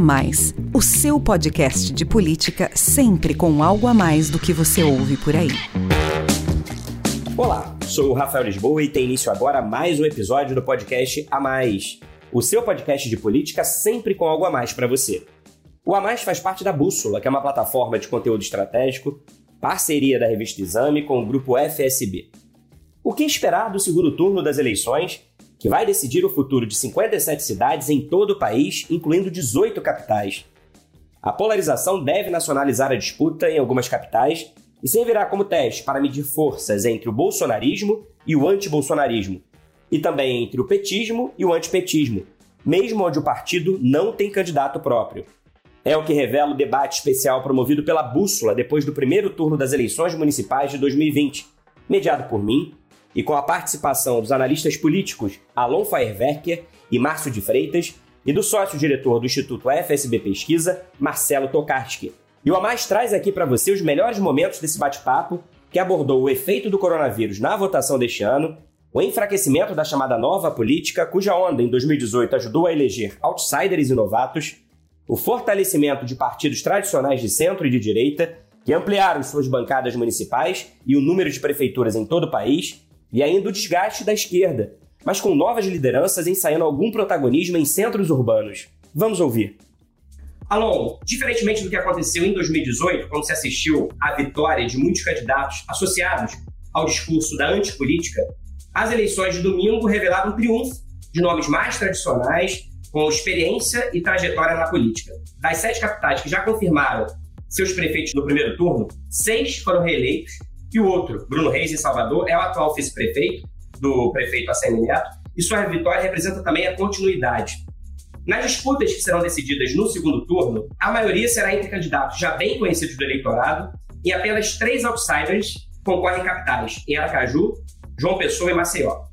Mais, o seu podcast de política sempre com algo a mais do que você ouve por aí. Olá, sou o Rafael Lisboa e tem início agora mais um episódio do podcast A Mais, o seu podcast de política sempre com algo a mais para você. O A Mais faz parte da Bússola, que é uma plataforma de conteúdo estratégico, parceria da revista Exame com o grupo FSB. O que esperar do segundo turno das eleições que vai decidir o futuro de 57 cidades em todo o país, incluindo 18 capitais. A polarização deve nacionalizar a disputa em algumas capitais e servirá como teste para medir forças entre o bolsonarismo e o antibolsonarismo, e também entre o petismo e o antipetismo, mesmo onde o partido não tem candidato próprio. É o que revela o debate especial promovido pela Bússola depois do primeiro turno das eleições municipais de 2020, mediado por mim, e com a participação dos analistas políticos Alon Feierwerker e Márcio de Freitas e do sócio-diretor do Instituto FSB Pesquisa, Marcelo Tokarski. E o A Mais traz aqui para você os melhores momentos desse bate-papo que abordou o efeito do coronavírus na votação deste ano, o enfraquecimento da chamada nova política, cuja onda em 2018 ajudou a eleger outsiders e novatos, o fortalecimento de partidos tradicionais de centro e de direita, que ampliaram suas bancadas municipais e o número de prefeituras em todo o país, e ainda o desgaste da esquerda, mas com novas lideranças ensaiando algum protagonismo em centros urbanos. Vamos ouvir. Alon, diferentemente do que aconteceu em 2018, quando se assistiu à vitória de muitos candidatos associados ao discurso da antipolítica, as eleições de domingo revelaram um triunfo de nomes mais tradicionais, com experiência e trajetória na política. Das sete capitais que já confirmaram seus prefeitos no primeiro turno, seis foram reeleitos e o outro, Bruno Reis, em Salvador, é o atual vice-prefeito do prefeito Assemi Neto, e sua vitória representa também a continuidade. Nas disputas que serão decididas no segundo turno, a maioria será entre candidatos já bem conhecidos do eleitorado e apenas três outsiders concorrem capitais, em Aracaju, João Pessoa e Maceió.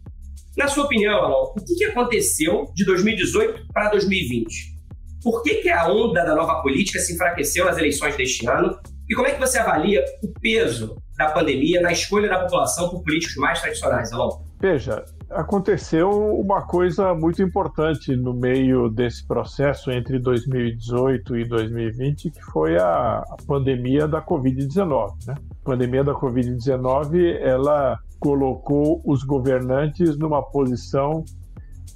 Na sua opinião, Alon, o que aconteceu de 2018 para 2020? Por que, que a onda da nova política se enfraqueceu nas eleições deste ano? E como é que você avalia o peso da pandemia na escolha da população por políticos mais tradicionais, Alon? Veja, aconteceu uma coisa muito importante no meio desse processo entre 2018 e 2020, que foi a, pandemia da Covid-19. Né? A pandemia da Covid-19, ela colocou os governantes numa posição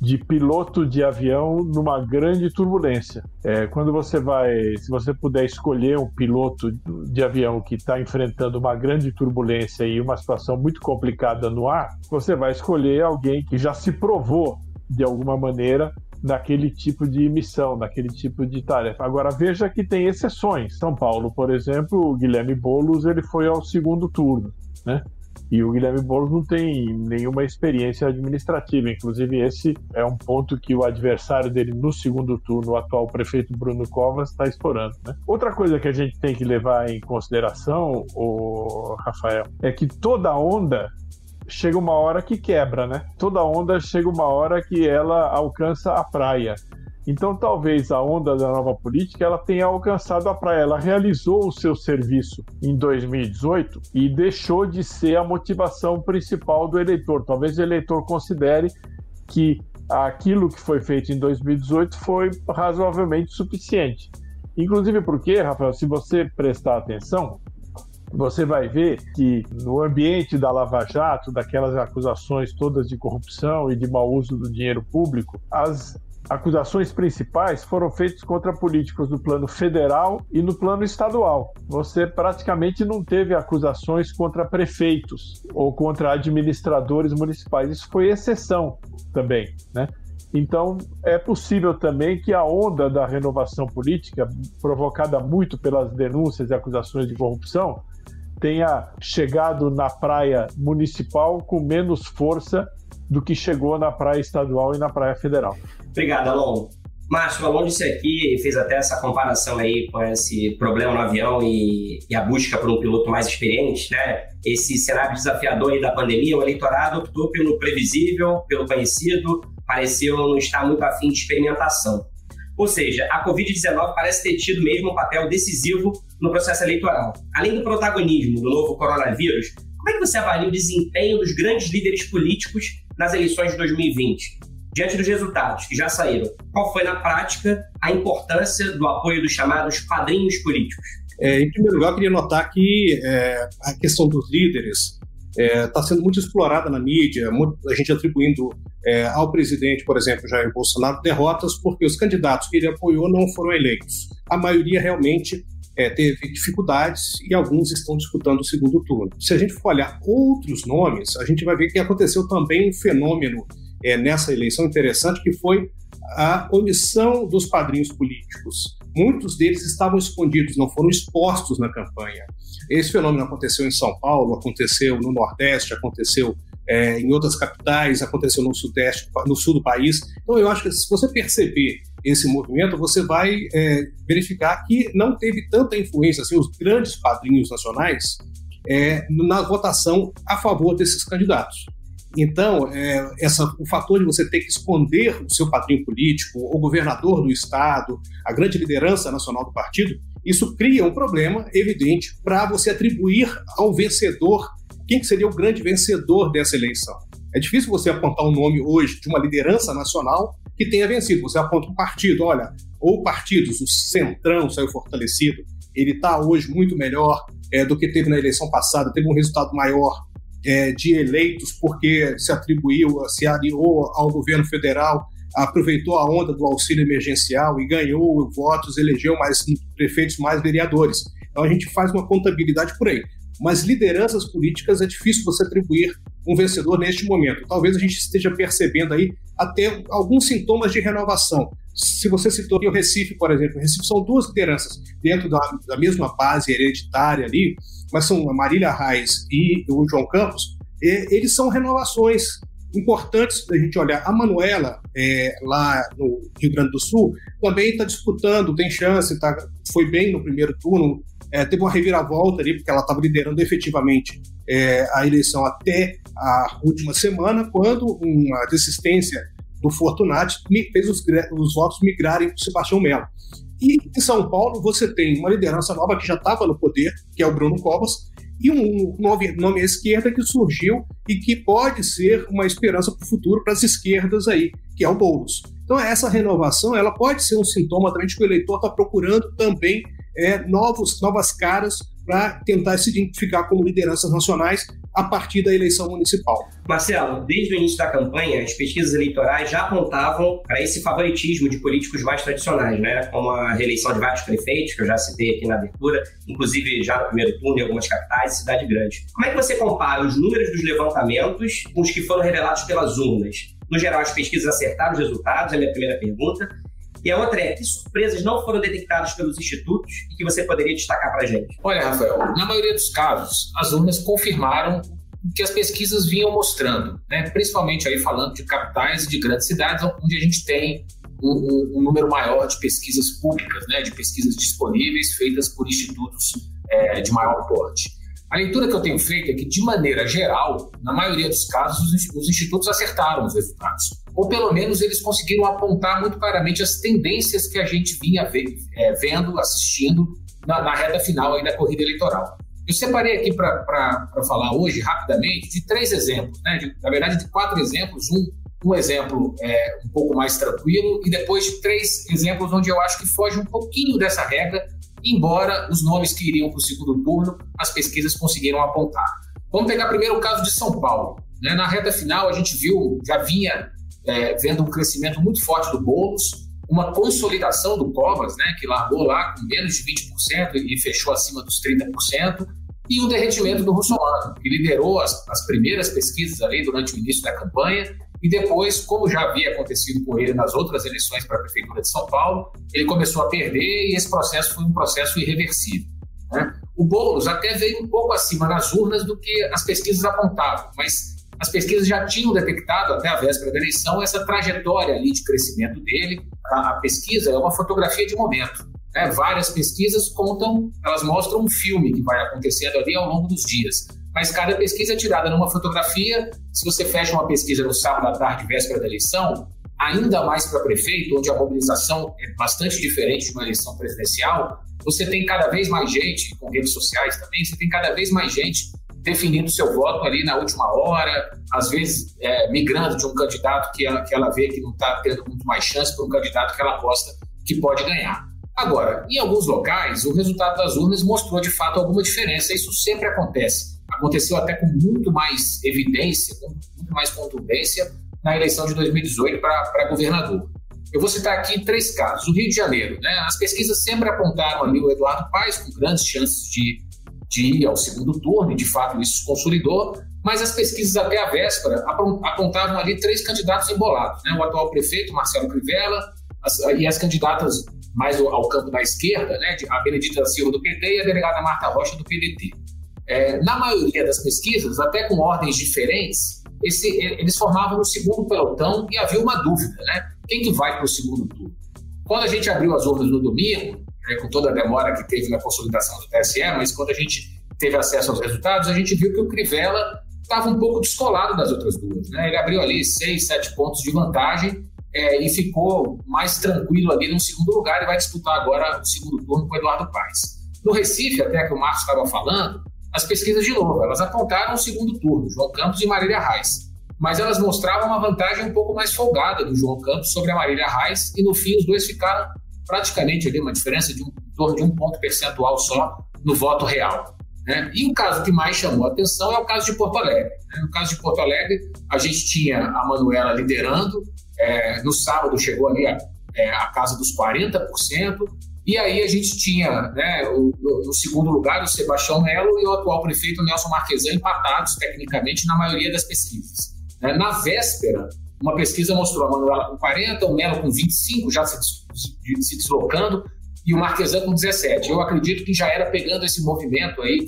de piloto de avião numa grande turbulência. É, quando você vai, se você puder escolher um piloto de avião que está enfrentando uma grande turbulência e uma situação muito complicada no ar, você vai escolher alguém que já se provou de alguma maneira naquele tipo de missão, naquele tipo de tarefa. Agora veja que tem exceções. São Paulo, por exemplo, o Guilherme Bolos ele foi ao segundo turno, né? E o Guilherme Boulos não tem nenhuma experiência administrativa. Inclusive, esse é um ponto que o adversário dele no segundo turno, o atual prefeito Bruno Covas, está explorando. Né? Outra coisa que a gente tem que levar em consideração, o Rafael, é que toda onda chega uma hora que quebra, né? Toda onda chega uma hora que ela alcança a praia. Então, talvez a onda da nova política ela tenha alcançado a praia. Ela realizou o seu serviço em 2018 e deixou de ser a motivação principal do eleitor. Talvez o eleitor considere que aquilo que foi feito em 2018 foi razoavelmente suficiente. Inclusive porque, Rafael, se você prestar atenção, você vai ver que no ambiente da Lava Jato, daquelas acusações todas de corrupção e de mau uso do dinheiro público, as acusações principais foram feitas contra políticos do plano federal e no plano estadual. Você praticamente não teve acusações contra prefeitos ou contra administradores municipais. Isso foi exceção também, né? Então, é possível também que a onda da renovação política, provocada muito pelas denúncias e acusações de corrupção, tenha chegado na praia municipal com menos força do que chegou na praia estadual e na praia federal. Obrigado, Alon. Márcio, Alon disse aqui, fez até essa comparação aí com esse problema no avião e, e, a busca por um piloto mais experiente, né? Esse cenário desafiador aí da pandemia, o eleitorado optou pelo previsível, pelo conhecido, pareceu não estar muito afim de experimentação. Ou seja, a Covid-19 parece ter tido mesmo um papel decisivo no processo eleitoral. Além do protagonismo do novo coronavírus, como é que você avalia o desempenho dos grandes líderes políticos nas eleições de 2020? Diante dos resultados que já saíram, qual foi na prática a importância do apoio dos chamados padrinhos políticos? É, em primeiro lugar, eu queria notar que é, a questão dos líderes está é, tá sendo muito explorada na mídia, muito, a gente atribuindo é, ao presidente, por exemplo, Jair Bolsonaro, derrotas porque os candidatos que ele apoiou não foram eleitos. A maioria realmente é, teve dificuldades e alguns estão disputando o segundo turno. Se a gente for olhar outros nomes, a gente vai ver que aconteceu também um fenômeno é, nessa eleição interessante, que foi a omissão dos padrinhos políticos. Muitos deles estavam escondidos, não foram expostos na campanha. Esse fenômeno aconteceu em São Paulo, aconteceu no Nordeste, aconteceu é, em outras capitais, aconteceu no Sudeste, no Sul do país. Então, eu acho que se você perceber esse movimento, você vai é, verificar que não teve tanta influência, assim, os grandes padrinhos nacionais, é, na votação a favor desses candidatos. Então, é, essa, o fator de você ter que esconder o seu padrinho político, o governador do estado, a grande liderança nacional do partido, isso cria um problema evidente para você atribuir ao vencedor quem que seria o grande vencedor dessa eleição. É difícil você apontar um nome hoje de uma liderança nacional que tenha vencido. Você aponta um partido, olha, ou partidos, o Centrão saiu fortalecido, ele está hoje muito melhor é, do que teve na eleição passada, teve um resultado maior é, de eleitos porque se atribuiu, se aliou ao governo federal, aproveitou a onda do auxílio emergencial e ganhou votos, elegeu mais prefeitos, mais vereadores. Então a gente faz uma contabilidade por aí. Mas lideranças políticas é difícil você atribuir um vencedor neste momento. Talvez a gente esteja percebendo aí até alguns sintomas de renovação. Se você citou o Recife, por exemplo, o Recife são duas lideranças dentro da, da mesma base hereditária ali, mas são a Marília Reis e o João Campos, e, eles são renovações importantes da gente olhar. A Manuela, é, lá no Rio Grande do Sul, também está disputando, tem chance, tá, foi bem no primeiro turno, é, teve uma reviravolta ali, porque ela estava liderando efetivamente é, a eleição até a última semana, quando uma desistência do Fortunati fez os, os votos migrarem para o Sebastião Melo. E em São Paulo você tem uma liderança nova que já estava no poder, que é o Bruno Covas, e um nome, nome à esquerda que surgiu e que pode ser uma esperança para o futuro para as esquerdas aí, que é o Boulos. Então essa renovação ela pode ser um sintoma também de que o eleitor está procurando também é, novos, novas caras para tentar se identificar como lideranças nacionais a partir da eleição municipal. Marcelo, desde o início da campanha, as pesquisas eleitorais já apontavam para esse favoritismo de políticos mais tradicionais, né? como a reeleição de vários prefeitos, que eu já citei aqui na abertura, inclusive já no primeiro turno em algumas capitais e cidade grande. Como é que você compara os números dos levantamentos com os que foram revelados pelas urnas? No geral, as pesquisas acertaram os resultados, é a minha primeira pergunta. E a outra é, que surpresas não foram detectadas pelos institutos e que você poderia destacar para a gente? Olha, Rafael, na maioria dos casos, as urnas confirmaram o que as pesquisas vinham mostrando, né? principalmente aí falando de capitais e de grandes cidades, onde a gente tem um, um número maior de pesquisas públicas, né? de pesquisas disponíveis feitas por institutos é, de maior porte. A leitura que eu tenho feito é que, de maneira geral, na maioria dos casos, os institutos acertaram os resultados. Ou, pelo menos, eles conseguiram apontar muito claramente as tendências que a gente vinha é, vendo, assistindo na, na reta final aí da corrida eleitoral. Eu separei aqui para falar hoje, rapidamente, de três exemplos, né? De, na verdade, de quatro exemplos. Um, um exemplo é, um pouco mais tranquilo, e depois de três exemplos onde eu acho que foge um pouquinho dessa regra embora os nomes que iriam para o segundo turno as pesquisas conseguiram apontar. Vamos pegar primeiro o caso de São Paulo. Né? Na reta final, a gente viu, já vinha é, vendo um crescimento muito forte do Boulos, uma consolidação do Covas, né, que largou lá com menos de 20% e fechou acima dos 30%, e o derretimento do Russomano, que liderou as, as primeiras pesquisas ali durante o início da campanha e depois, como já havia acontecido com ele nas outras eleições para a Prefeitura de São Paulo, ele começou a perder e esse processo foi um processo irreversível. Né? O Boulos até veio um pouco acima nas urnas do que as pesquisas apontavam, mas as pesquisas já tinham detectado, até a véspera da eleição, essa trajetória ali de crescimento dele. A, a pesquisa é uma fotografia de momento. Né? Várias pesquisas contam, elas mostram um filme que vai acontecendo ali ao longo dos dias mas cada pesquisa é tirada numa fotografia. Se você fecha uma pesquisa no sábado à tarde, véspera da eleição, ainda mais para prefeito, onde a mobilização é bastante diferente de uma eleição presidencial, você tem cada vez mais gente, com redes sociais também, você tem cada vez mais gente definindo seu voto ali na última hora, às vezes é, migrando de um candidato que ela, que ela vê que não está tendo muito mais chance para um candidato que ela aposta que pode ganhar. Agora, em alguns locais, o resultado das urnas mostrou de fato alguma diferença. Isso sempre acontece. Aconteceu até com muito mais evidência, com muito mais contundência na eleição de 2018 para governador. Eu vou citar aqui três casos. O Rio de Janeiro, né? As pesquisas sempre apontaram ali o Eduardo Paes com grandes chances de, de ir ao segundo turno, e de fato isso se consolidou, mas as pesquisas até a véspera apontavam ali três candidatos embolados, né? O atual prefeito, Marcelo Crivella, as, e as candidatas mais ao campo da esquerda, né? A Benedita Silva do PT e a delegada Marta Rocha do PDT. É, na maioria das pesquisas, até com ordens diferentes, esse, eles formavam o segundo pelotão e havia uma dúvida, né? Quem que vai para o segundo turno? Quando a gente abriu as urnas no domingo, né, com toda a demora que teve na consolidação do TSE, mas quando a gente teve acesso aos resultados, a gente viu que o Crivella estava um pouco descolado das outras duas. Né? Ele abriu ali seis, sete pontos de vantagem é, e ficou mais tranquilo ali no segundo lugar e vai disputar agora o segundo turno com o Eduardo Paes. No Recife, até que o Marcos estava falando, as pesquisas de novo, elas apontaram o segundo turno, João Campos e Marília Reis. Mas elas mostravam uma vantagem um pouco mais folgada do João Campos sobre a Marília Reis, e no fim os dois ficaram praticamente ali uma diferença de um, em torno de um ponto percentual só no voto real. Né? E o caso que mais chamou a atenção é o caso de Porto Alegre. Né? No caso de Porto Alegre, a gente tinha a Manuela liderando, é, no sábado chegou ali a, é, a casa dos 40%, e aí a gente tinha né, o, no segundo lugar o Sebastião Melo e o atual prefeito Nelson Marquesan empatados tecnicamente na maioria das pesquisas. Né? Na véspera, uma pesquisa mostrou a Manuela com 40, o Melo com 25, já se, se deslocando, e o Marquesan com 17. Eu acredito que já era pegando esse movimento aí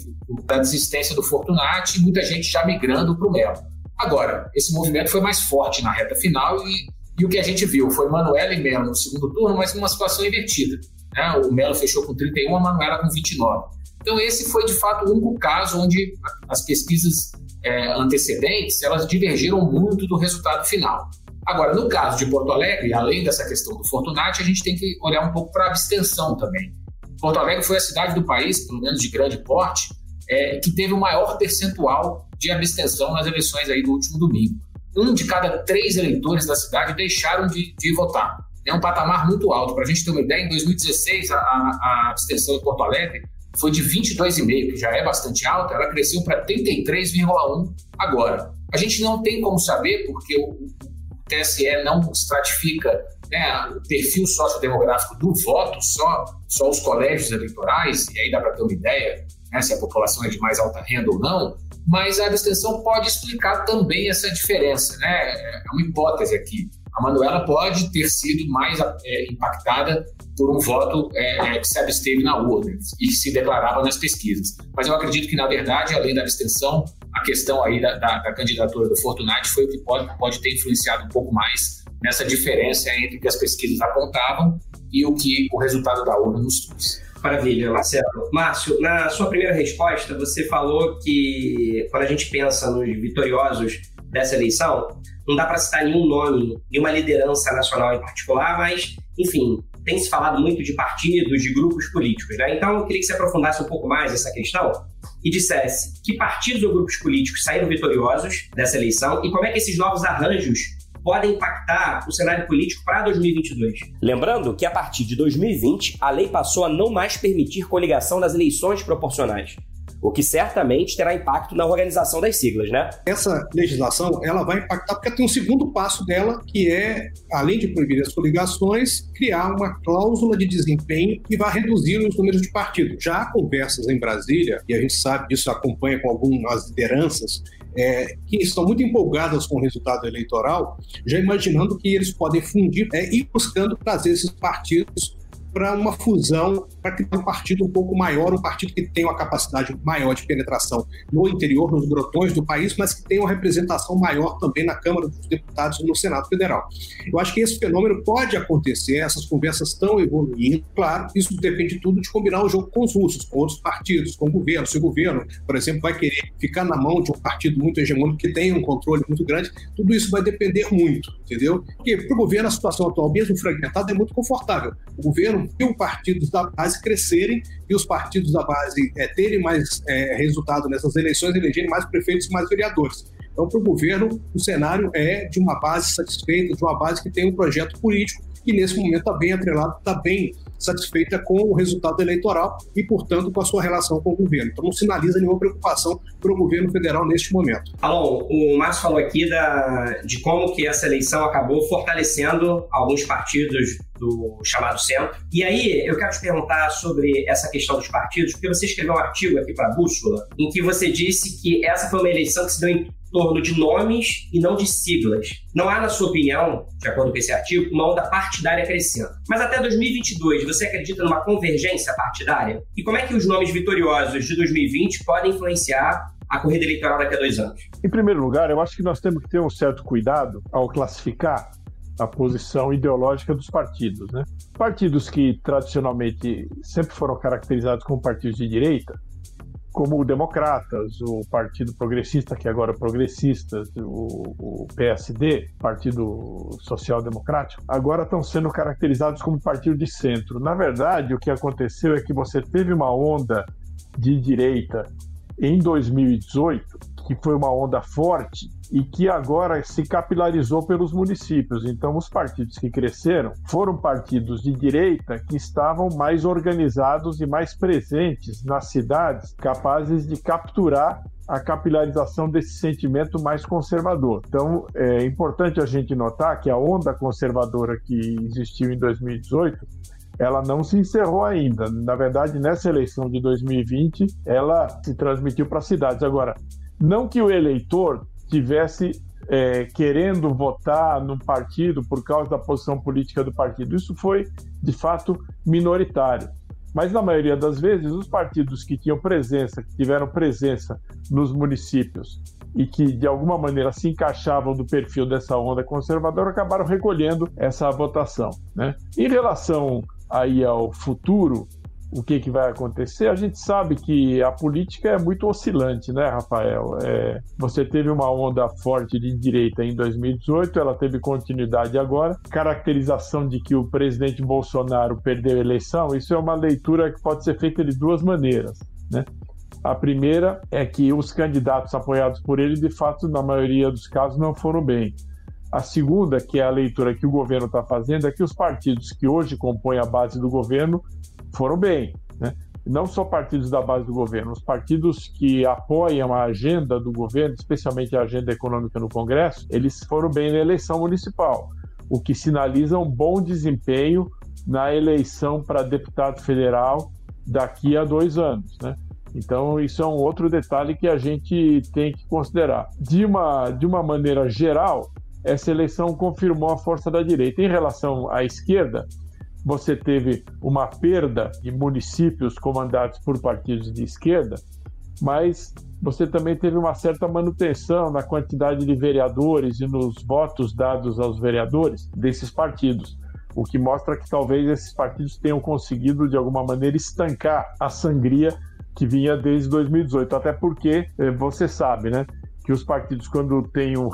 da desistência do Fortunati e muita gente já migrando para o Melo. Agora, esse movimento foi mais forte na reta final e, e o que a gente viu foi Manuela e Melo no segundo turno, mas numa situação invertida. Né? O Melo fechou com 31, a Manuela com 29. Então esse foi de fato o único caso onde as pesquisas é, antecedentes elas divergiram muito do resultado final. Agora, no caso de Porto Alegre, além dessa questão do Fortunati, a gente tem que olhar um pouco para a abstenção também. Porto Alegre foi a cidade do país, pelo menos de grande porte, é, que teve o maior percentual de abstenção nas eleições aí do último domingo. Um de cada três eleitores da cidade deixaram de, de votar. É um patamar muito alto. Para a gente ter uma ideia, em 2016, a, a abstenção em Porto Alegre foi de 22,5, que já é bastante alta, ela cresceu para 33,1 agora. A gente não tem como saber, porque o, TSE não estratifica né, o perfil sociodemográfico do voto, só, só os colégios eleitorais, e aí dá para ter uma ideia né, se a população é de mais alta renda ou não, mas a abstenção pode explicar também essa diferença. Né? É uma hipótese aqui. A Manuela pode ter sido mais é, impactada por um voto é, é, que se absteve na urna e se declarava nas pesquisas. Mas eu acredito que, na verdade, além da abstenção, a questão aí da, da, da candidatura do Fortunati foi o que pode, pode ter influenciado um pouco mais nessa diferença entre o que as pesquisas apontavam e o que o resultado da urna nos trouxe. Maravilha, Marcelo. Márcio, na sua primeira resposta, você falou que quando a gente pensa nos vitoriosos dessa eleição, não dá para citar nenhum nome, nenhuma liderança nacional em particular, mas, enfim, tem se falado muito de partidos, de grupos políticos, né? Então, eu queria que você aprofundasse um pouco mais essa questão e dissesse que partidos ou grupos políticos saíram vitoriosos dessa eleição e como é que esses novos arranjos podem impactar o cenário político para 2022. Lembrando que a partir de 2020, a lei passou a não mais permitir coligação das eleições proporcionais o que certamente terá impacto na organização das siglas, né? Essa legislação ela vai impactar porque tem um segundo passo dela, que é, além de proibir as coligações, criar uma cláusula de desempenho que vai reduzir os números de partidos. Já há conversas em Brasília, e a gente sabe disso, acompanha com algumas lideranças, é, que estão muito empolgadas com o resultado eleitoral, já imaginando que eles podem fundir é, e buscando trazer esses partidos para uma fusão, para criar um partido um pouco maior, um partido que tenha uma capacidade maior de penetração no interior, nos grotões do país, mas que tenha uma representação maior também na Câmara dos Deputados e no Senado Federal. Eu acho que esse fenômeno pode acontecer, essas conversas estão evoluindo. Claro, isso depende tudo de combinar o jogo com os russos, com outros partidos, com o governo. Se o governo, por exemplo, vai querer ficar na mão de um partido muito hegemônico que tem um controle muito grande, tudo isso vai depender muito, entendeu? Porque para o governo a situação atual, mesmo fragmentada, é muito confortável. O governo viu partidos da base crescerem e os partidos da base é, terem mais é, resultado nessas eleições, elegerem mais prefeitos e mais vereadores. Então, para o governo, o cenário é de uma base satisfeita, de uma base que tem um projeto político que nesse momento está bem atrelado, está bem satisfeita com o resultado eleitoral e, portanto, com a sua relação com o governo. Então, não sinaliza nenhuma preocupação para o governo federal neste momento. Alô, o Márcio falou aqui da, de como que essa eleição acabou fortalecendo alguns partidos do chamado centro. E aí, eu quero te perguntar sobre essa questão dos partidos, porque você escreveu um artigo aqui para a Bússola, em que você disse que essa foi uma eleição que se deu em torno de nomes e não de siglas. Não há, na sua opinião, de acordo com esse artigo, uma onda partidária crescendo. Mas até 2022, você acredita numa convergência partidária? E como é que os nomes vitoriosos de 2020 podem influenciar a corrida eleitoral daqui a dois anos? Em primeiro lugar, eu acho que nós temos que ter um certo cuidado ao classificar a posição ideológica dos partidos. Né? Partidos que tradicionalmente sempre foram caracterizados como partidos de direita, como o Democratas, o Partido Progressista, que agora é Progressistas, o, o PSD, Partido Social Democrático, agora estão sendo caracterizados como partido de centro. Na verdade, o que aconteceu é que você teve uma onda de direita em 2018, que foi uma onda forte e que agora se capilarizou pelos municípios. Então, os partidos que cresceram foram partidos de direita que estavam mais organizados e mais presentes nas cidades, capazes de capturar a capilarização desse sentimento mais conservador. Então, é importante a gente notar que a onda conservadora que existiu em 2018 ela não se encerrou ainda. Na verdade, nessa eleição de 2020, ela se transmitiu para as cidades. Agora, não que o eleitor tivesse é, querendo votar num partido por causa da posição política do partido. Isso foi, de fato, minoritário. Mas, na maioria das vezes, os partidos que tinham presença, que tiveram presença nos municípios e que, de alguma maneira, se encaixavam do perfil dessa onda conservadora, acabaram recolhendo essa votação. Né? Em relação aí ao futuro, o que, que vai acontecer, a gente sabe que a política é muito oscilante, né, Rafael? É, você teve uma onda forte de direita em 2018, ela teve continuidade agora. Caracterização de que o presidente Bolsonaro perdeu a eleição, isso é uma leitura que pode ser feita de duas maneiras, né? A primeira é que os candidatos apoiados por ele, de fato, na maioria dos casos, não foram bem. A segunda, que é a leitura que o governo está fazendo, é que os partidos que hoje compõem a base do governo foram bem. Né? Não só partidos da base do governo, os partidos que apoiam a agenda do governo, especialmente a agenda econômica no Congresso, eles foram bem na eleição municipal, o que sinaliza um bom desempenho na eleição para deputado federal daqui a dois anos. Né? Então, isso é um outro detalhe que a gente tem que considerar. De uma, de uma maneira geral, essa eleição confirmou a força da direita. Em relação à esquerda, você teve uma perda de municípios comandados por partidos de esquerda, mas você também teve uma certa manutenção na quantidade de vereadores e nos votos dados aos vereadores desses partidos, o que mostra que talvez esses partidos tenham conseguido de alguma maneira estancar a sangria que vinha desde 2018, até porque eh, você sabe, né? Que os partidos, quando têm um,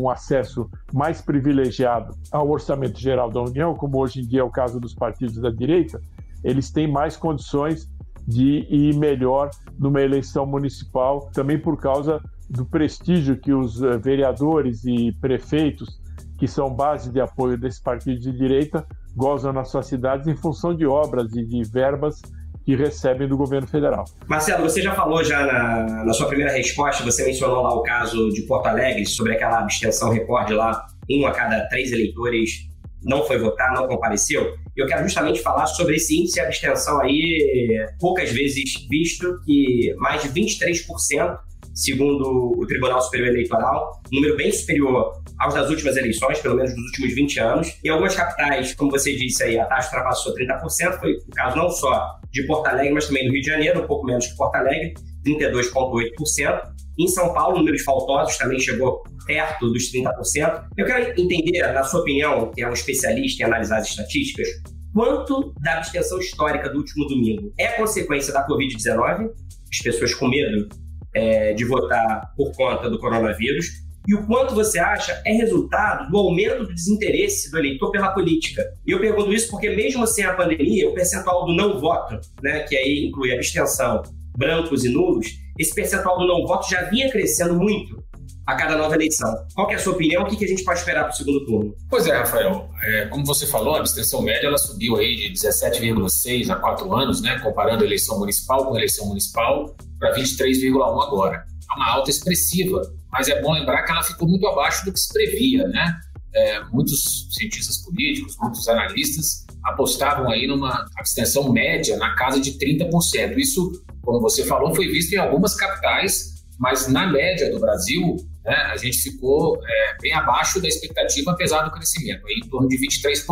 um, acesso mais privilegiado ao orçamento geral da União, como hoje em dia é o caso dos partidos da direita, eles têm mais condições de ir melhor numa eleição municipal, também por causa do prestígio que os eh, vereadores e prefeitos, que são base de apoio desses partidos de direita, gozam nas suas cidades em função de obras e de verbas que recebem do governo federal. Marcelo, você já falou já na, na sua primeira resposta, você mencionou lá o caso de Porto Alegre, sobre aquela abstenção recorde lá, um a cada três eleitores não foi votar, não compareceu. Eu quero justamente falar sobre esse índice de abstenção aí, poucas vezes visto, que mais de 23%, segundo o Tribunal Superior Eleitoral, um número bem superior aos das últimas eleições, pelo menos dos últimos 20 anos. Em algumas capitais, como você disse aí, a taxa ultrapassou 30%, foi o caso não só de Porto Alegre, mas também do Rio de Janeiro, um pouco menos que Porto Alegre, 32,8%. Em São Paulo, números faltosos também chegou perto dos 30%. Eu quero entender, na sua opinião, que é um especialista em analisar as estatísticas, quanto da abstenção histórica do último domingo é consequência da Covid-19, as pessoas com medo é, de votar por conta do coronavírus, e o quanto você acha é resultado do aumento do desinteresse do eleitor pela política. E eu pergunto isso porque, mesmo sem a pandemia, o percentual do não voto, né, que aí inclui abstenção, brancos e nulos, esse percentual do não voto já vinha crescendo muito a cada nova eleição. Qual é a sua opinião? O que a gente pode esperar para o segundo turno? Pois é, Rafael. É, como você falou, a abstenção média ela subiu aí de 17,6 a 4 anos, né, comparando a eleição municipal com a eleição municipal, para 23,1 agora. É uma alta expressiva, mas é bom lembrar que ela ficou muito abaixo do que se previa, né? É, muitos cientistas políticos, muitos analistas apostavam aí numa abstenção média na casa de 30%. Isso, como você falou, foi visto em algumas capitais, mas na média do Brasil, né, a gente ficou é, bem abaixo da expectativa, apesar do crescimento, em torno de 23%.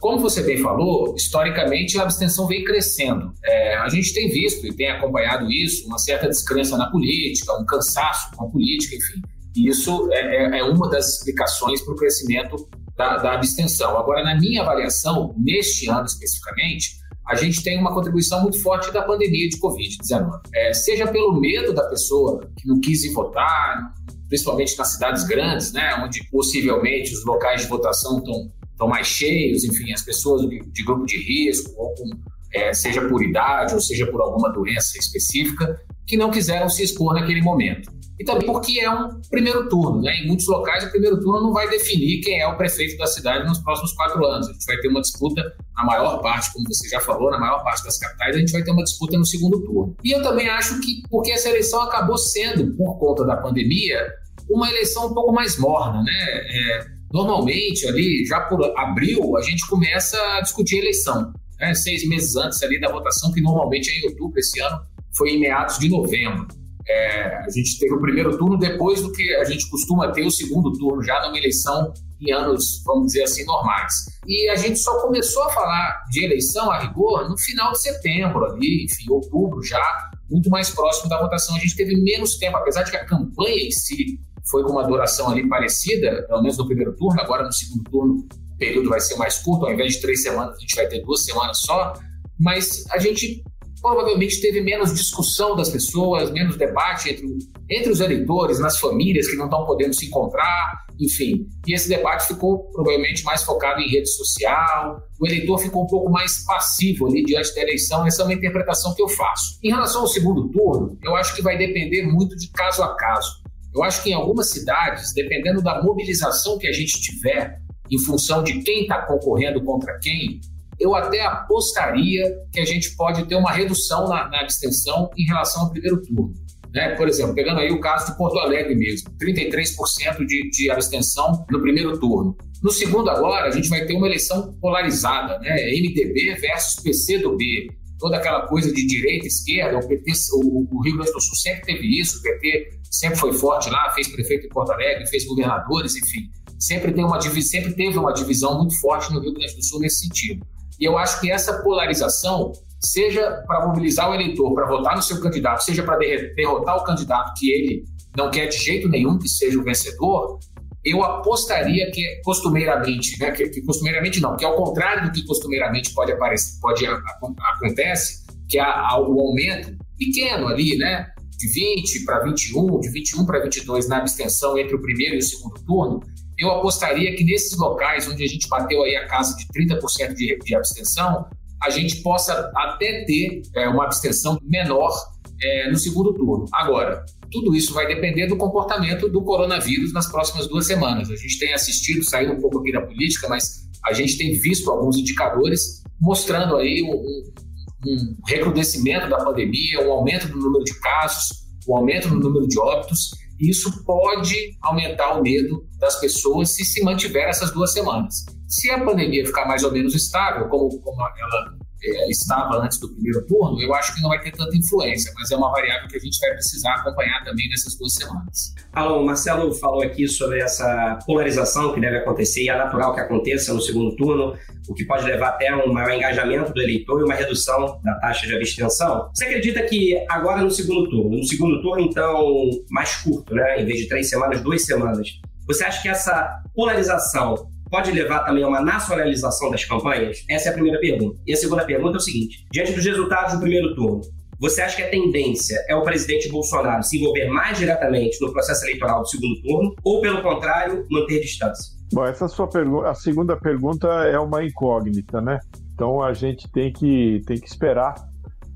Como você bem falou, historicamente a abstenção vem crescendo. É, a gente tem visto e tem acompanhado isso, uma certa descrença na política, um cansaço com a política, enfim. E isso é, é, é uma das explicações para o crescimento da, da abstenção. Agora, na minha avaliação, neste ano especificamente, a gente tem uma contribuição muito forte da pandemia de Covid-19. É, seja pelo medo da pessoa que não quis ir votar, principalmente nas cidades grandes, né, onde possivelmente os locais de votação estão, estão mais cheios, enfim, as pessoas de, de grupo de risco, ou com, é, seja por idade ou seja por alguma doença específica, que não quiseram se expor naquele momento. E também porque é um primeiro turno, né? Em muitos locais, o primeiro turno não vai definir quem é o prefeito da cidade nos próximos quatro anos. A gente vai ter uma disputa, na maior parte, como você já falou, na maior parte das capitais, a gente vai ter uma disputa no segundo turno. E eu também acho que, porque essa eleição acabou sendo, por conta da pandemia, uma eleição um pouco mais morna, né? É, normalmente, ali, já por abril, a gente começa a discutir a eleição. Né? Seis meses antes ali da votação, que normalmente é em outubro, esse ano foi em meados de novembro. É, a gente teve o primeiro turno depois do que a gente costuma ter o segundo turno, já numa eleição em anos, vamos dizer assim, normais. E a gente só começou a falar de eleição a rigor no final de setembro, ali, enfim, outubro já, muito mais próximo da votação. A gente teve menos tempo, apesar de que a campanha em si foi com uma duração ali parecida, pelo menos no primeiro turno, agora no segundo turno o período vai ser mais curto, ao invés de três semanas, a gente vai ter duas semanas só, mas a gente provavelmente teve menos discussão das pessoas, menos debate entre, entre os eleitores, nas famílias que não estão podendo se encontrar, enfim. E esse debate ficou provavelmente mais focado em rede social, o eleitor ficou um pouco mais passivo ali diante da eleição, essa é uma interpretação que eu faço. Em relação ao segundo turno, eu acho que vai depender muito de caso a caso. Eu acho que em algumas cidades, dependendo da mobilização que a gente tiver, em função de quem está concorrendo contra quem, eu até apostaria que a gente pode ter uma redução na, na abstenção em relação ao primeiro turno. Né? Por exemplo, pegando aí o caso de Porto Alegre mesmo, 33% de, de abstenção no primeiro turno. No segundo agora, a gente vai ter uma eleição polarizada, né? MDB versus PCdoB. Toda aquela coisa de direita, esquerda, o PT, o, o Rio Grande do Sul sempre teve isso, o PT sempre foi forte lá, fez prefeito em Porto Alegre, fez governadores, enfim. Sempre, tem uma, sempre teve uma divisão muito forte no Rio Grande do Sul nesse sentido. E eu acho que essa polarização, seja para mobilizar o eleitor para votar no seu candidato, seja para derrotar o candidato que ele não quer de jeito nenhum que seja o vencedor, eu apostaria que costumeiramente, né, que, que, costumeiramente não, que ao contrário do que costumeiramente pode aparecer, pode acontece, que há, o aumento pequeno ali, né, de 20 para 21, de 21 para 22 na abstenção entre o primeiro e o segundo turno, eu apostaria que nesses locais onde a gente bateu aí a casa de 30% de, de abstenção, a gente possa até ter é, uma abstenção menor é, no segundo turno. Agora, tudo isso vai depender do comportamento do coronavírus nas próximas duas semanas. A gente tem assistido, saindo um pouco aqui da política, mas a gente tem visto alguns indicadores mostrando aí um, um recrudescimento da pandemia, um aumento do número de casos, um aumento no número de óbitos, isso pode aumentar o medo das pessoas se se mantiver essas duas semanas. Se a pandemia ficar mais ou menos estável, como, como ela é, estava antes do primeiro turno, eu acho que não vai ter tanta influência, mas é uma variável que a gente vai precisar acompanhar também nessas duas semanas. Alô, Marcelo falou aqui sobre essa polarização que deve acontecer e é natural que aconteça no segundo turno, o que pode levar até um maior engajamento do eleitor e uma redução da taxa de abstenção. Você acredita que agora no segundo turno, no segundo turno então mais curto, né, em vez de três semanas, duas semanas, você acha que essa polarização pode levar também a uma nacionalização das campanhas? Essa é a primeira pergunta. E a segunda pergunta é o seguinte: diante dos resultados do primeiro turno, você acha que a tendência é o presidente Bolsonaro se envolver mais diretamente no processo eleitoral do segundo turno ou, pelo contrário, manter distância? Bom, essa sua pergunta, a segunda pergunta é uma incógnita, né? Então a gente tem que, tem que esperar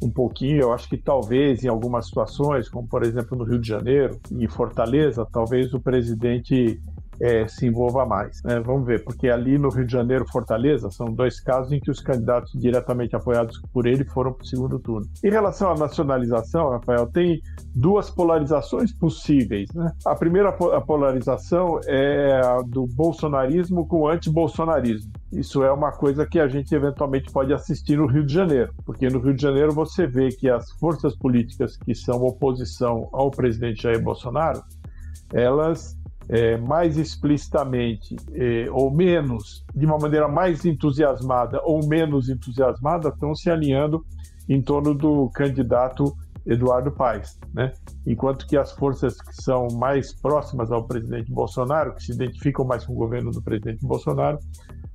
um pouquinho. Eu acho que talvez em algumas situações, como por exemplo no Rio de Janeiro em Fortaleza, talvez o presidente é, se envolva mais. Né? Vamos ver, porque ali no Rio de Janeiro, Fortaleza, são dois casos em que os candidatos diretamente apoiados por ele foram para o segundo turno. Em relação à nacionalização, Rafael, tem duas polarizações possíveis. Né? A primeira a polarização é a do bolsonarismo com o anti-bolsonarismo. Isso é uma coisa que a gente eventualmente pode assistir no Rio de Janeiro, porque no Rio de Janeiro você vê que as forças políticas que são oposição ao presidente Jair Bolsonaro, elas é, mais explicitamente é, ou menos, de uma maneira mais entusiasmada ou menos entusiasmada, estão se alinhando em torno do candidato Eduardo Paes, né? Enquanto que as forças que são mais próximas ao presidente Bolsonaro, que se identificam mais com o governo do presidente Bolsonaro,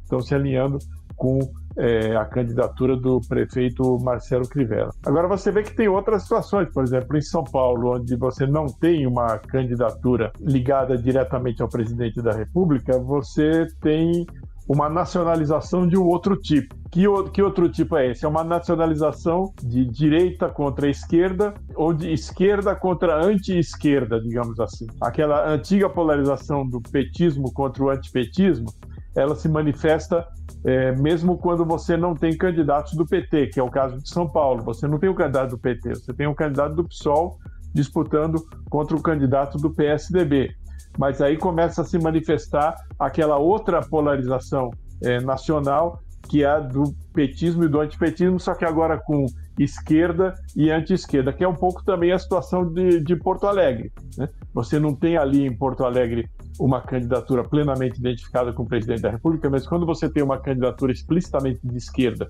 estão se alinhando com é, a candidatura do prefeito Marcelo Crivella. Agora você vê que tem outras situações, por exemplo, em São Paulo, onde você não tem uma candidatura ligada diretamente ao presidente da República, você tem uma nacionalização de um outro tipo. Que, que outro tipo é esse? É uma nacionalização de direita contra esquerda ou de esquerda contra anti-esquerda, digamos assim. Aquela antiga polarização do petismo contra o antipetismo, ela se manifesta é, mesmo quando você não tem candidatos do PT, que é o caso de São Paulo. Você não tem o candidato do PT, você tem um candidato do PSOL disputando contra o candidato do PSDB. Mas aí começa a se manifestar aquela outra polarização é, nacional, que é a do petismo e do antipetismo, só que agora com esquerda e anti-esquerda, que é um pouco também a situação de, de Porto Alegre. Né? Você não tem ali em Porto Alegre uma candidatura plenamente identificada com o presidente da República, mas quando você tem uma candidatura explicitamente de esquerda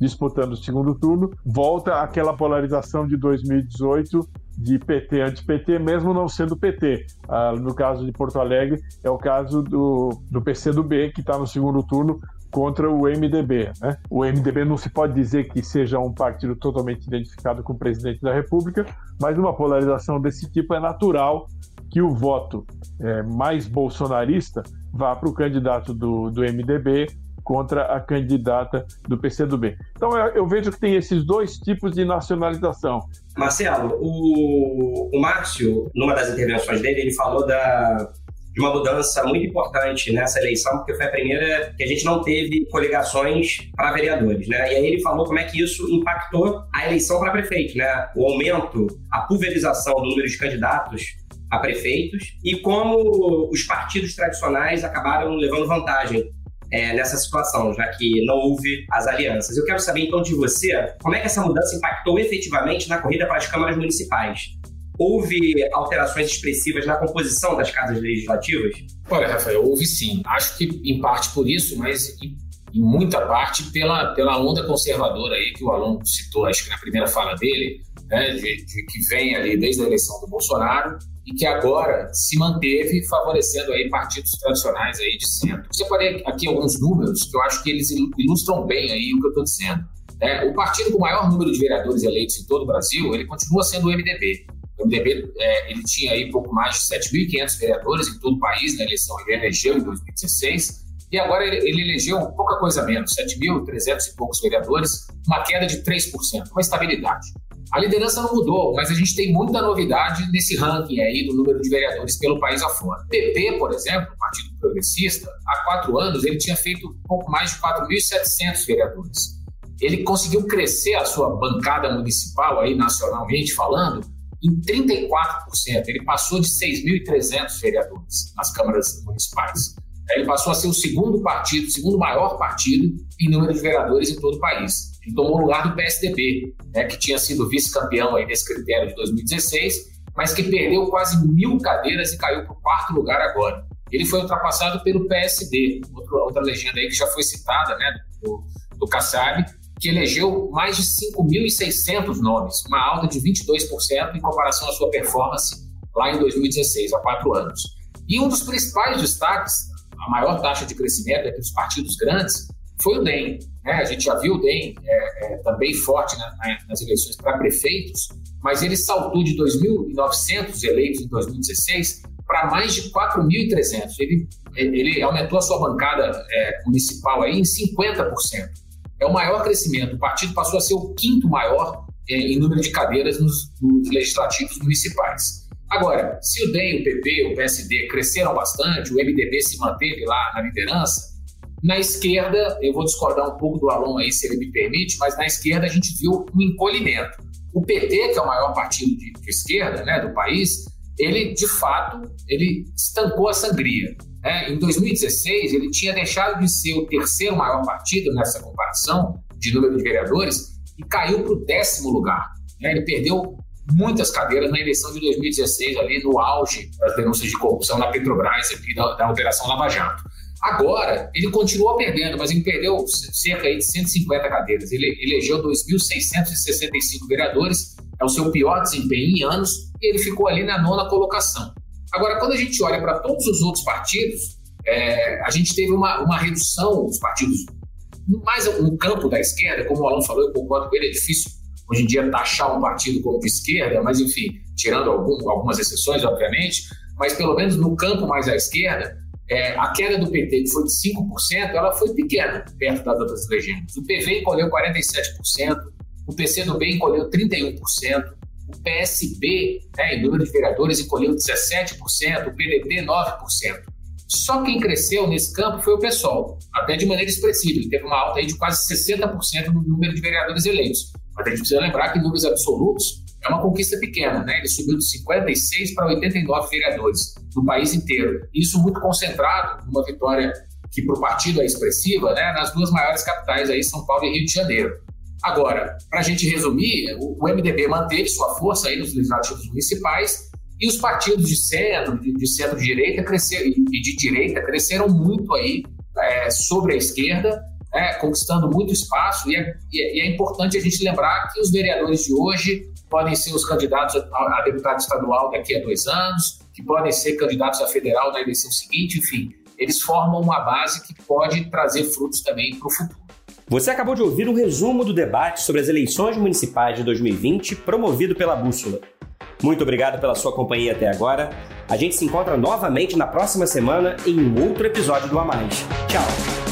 disputando o segundo turno, volta aquela polarização de 2018 de PT anti-PT, mesmo não sendo PT. Ah, no caso de Porto Alegre, é o caso do, do PCdoB, que está no segundo turno contra o MDB. Né? O MDB não se pode dizer que seja um partido totalmente identificado com o presidente da República, mas uma polarização desse tipo é natural que o voto é, mais bolsonarista vá para o candidato do, do MDB contra a candidata do PCdoB. Então eu, eu, vejo que tem esses dois tipos de nacionalização. Marcelo, o, o Márcio, numa das intervenções dele, ele falou da, de uma mudança muito importante nessa eleição, porque foi a primeira que a gente não teve coligações para vereadores, né? E aí ele falou como é que isso impactou a eleição para prefeito, né? O aumento, a pulverização do número de candidatos a prefeitos e como os partidos tradicionais acabaram levando vantagem é, nessa situação, já que não houve as alianças. Eu quero saber então de você como é que essa mudança impactou efetivamente na corrida para as câmaras municipais. Houve alterações expressivas na composição das casas legislativas? Olha, Rafael, houve sim. Acho que em parte por isso, mas em, muita parte pela, pela onda conservadora aí que o Alon citou, acho que na primeira fala dele, né, de, de que vem ali desde a eleição do Bolsonaro e que agora se manteve favorecendo aí partidos tradicionais aí de centro. Eu separei aqui alguns números que eu acho que eles ilustram bem aí o que eu estou dizendo. É, o partido com o maior número de vereadores eleitos em todo o Brasil, ele continua sendo o MDB. O MDB é, ele tinha aí pouco mais de 7.500 vereadores em todo o país na eleição, ele elegeu em 2016 e agora ele, ele elegeu pouca coisa menos, 7.300 e poucos vereadores, uma queda de 3%, uma estabilidade. A liderança não mudou, mas a gente tem muita novidade nesse ranking aí do número de vereadores pelo país afora. O PP, por exemplo, o Partido Progressista, há quatro anos ele tinha feito pouco mais de 4.700 vereadores. Ele conseguiu crescer a sua bancada municipal, aí nacionalmente falando, em 34%. Ele passou de 6.300 vereadores nas câmaras municipais. Ele passou a ser o segundo partido, o segundo maior partido em número de vereadores em todo o país. Ele tomou o lugar do PSDB, né, que tinha sido vice-campeão aí nesse critério de 2016, mas que perdeu quase mil cadeiras e caiu para o quarto lugar agora. Ele foi ultrapassado pelo PSD, outra, outra legenda aí que já foi citada, né, do, do Kassab, que elegeu mais de 5.600 nomes, uma alta de 22% em comparação à sua performance lá em 2016, há quatro anos. E um dos principais destaques, a maior taxa de crescimento entre os partidos grandes, foi o DEM. Né? A gente já viu o DEM é, é, também forte né, nas eleições para prefeitos, mas ele saltou de 2.900 eleitos em 2016 para mais de 4.300. Ele, ele aumentou a sua bancada é, municipal aí em 50%. É o maior crescimento. O partido passou a ser o quinto maior é, em número de cadeiras nos, nos legislativos municipais. Agora, se o DEM, o PP, o PSD cresceram bastante, o MDB se manteve lá na liderança, na esquerda, eu vou discordar um pouco do Alon aí, se ele me permite, mas na esquerda a gente viu um encolhimento. O PT, que é o maior partido de, de esquerda né, do país, ele, de fato, ele estancou a sangria. Né? Em 2016, ele tinha deixado de ser o terceiro maior partido nessa comparação de número de vereadores e caiu para o décimo lugar. Né? Ele perdeu muitas cadeiras na eleição de 2016, ali no auge das denúncias de corrupção na Petrobras e da, da Operação Lava Jato. Agora, ele continua perdendo, mas ele perdeu cerca de 150 cadeiras. Ele elegeu 2.665 vereadores, é o seu pior desempenho em anos, e ele ficou ali na nona colocação. Agora, quando a gente olha para todos os outros partidos, é, a gente teve uma, uma redução dos partidos mais no campo da esquerda, como o Alan falou, eu concordo com ele, é difícil hoje em dia taxar um partido como de esquerda, mas enfim, tirando algum, algumas exceções, obviamente, mas pelo menos no campo mais à esquerda, é, a queda do PT, que foi de 5%, ela foi pequena, perto das outras legendas. O PV encolheu 47%, o PCdoB encolheu 31%, o PSB, né, em número de vereadores, encolheu 17%, o PDT 9%. Só quem cresceu nesse campo foi o PSOL, até de maneira expressiva. Ele teve uma alta aí de quase 60% no número de vereadores eleitos. Mas a gente precisa lembrar que em números absolutos é uma conquista pequena, né? Ele subiu de 56 para 89 vereadores no país inteiro. Isso muito concentrado numa vitória que para o partido é expressiva, né? Nas duas maiores capitais aí, São Paulo e Rio de Janeiro. Agora, para a gente resumir, o, MDB manteve sua força aí nos legislativos municipais e os partidos de centro, de, centro-direita cresceram e de direita cresceram muito aí é, sobre a esquerda, é, conquistando muito espaço e é, e é importante a gente lembrar que os vereadores de hoje podem ser os candidatos a, deputado estadual daqui a dois anos, que podem ser candidatos a federal na eleição seguinte, enfim, eles formam uma base que pode trazer frutos também para o futuro. Você acabou de ouvir o um resumo do debate sobre as eleições municipais de 2020 promovido pela Bússola. Muito obrigado pela sua companhia até agora. A gente se encontra novamente na próxima semana em um outro episódio do A Mais. Tchau!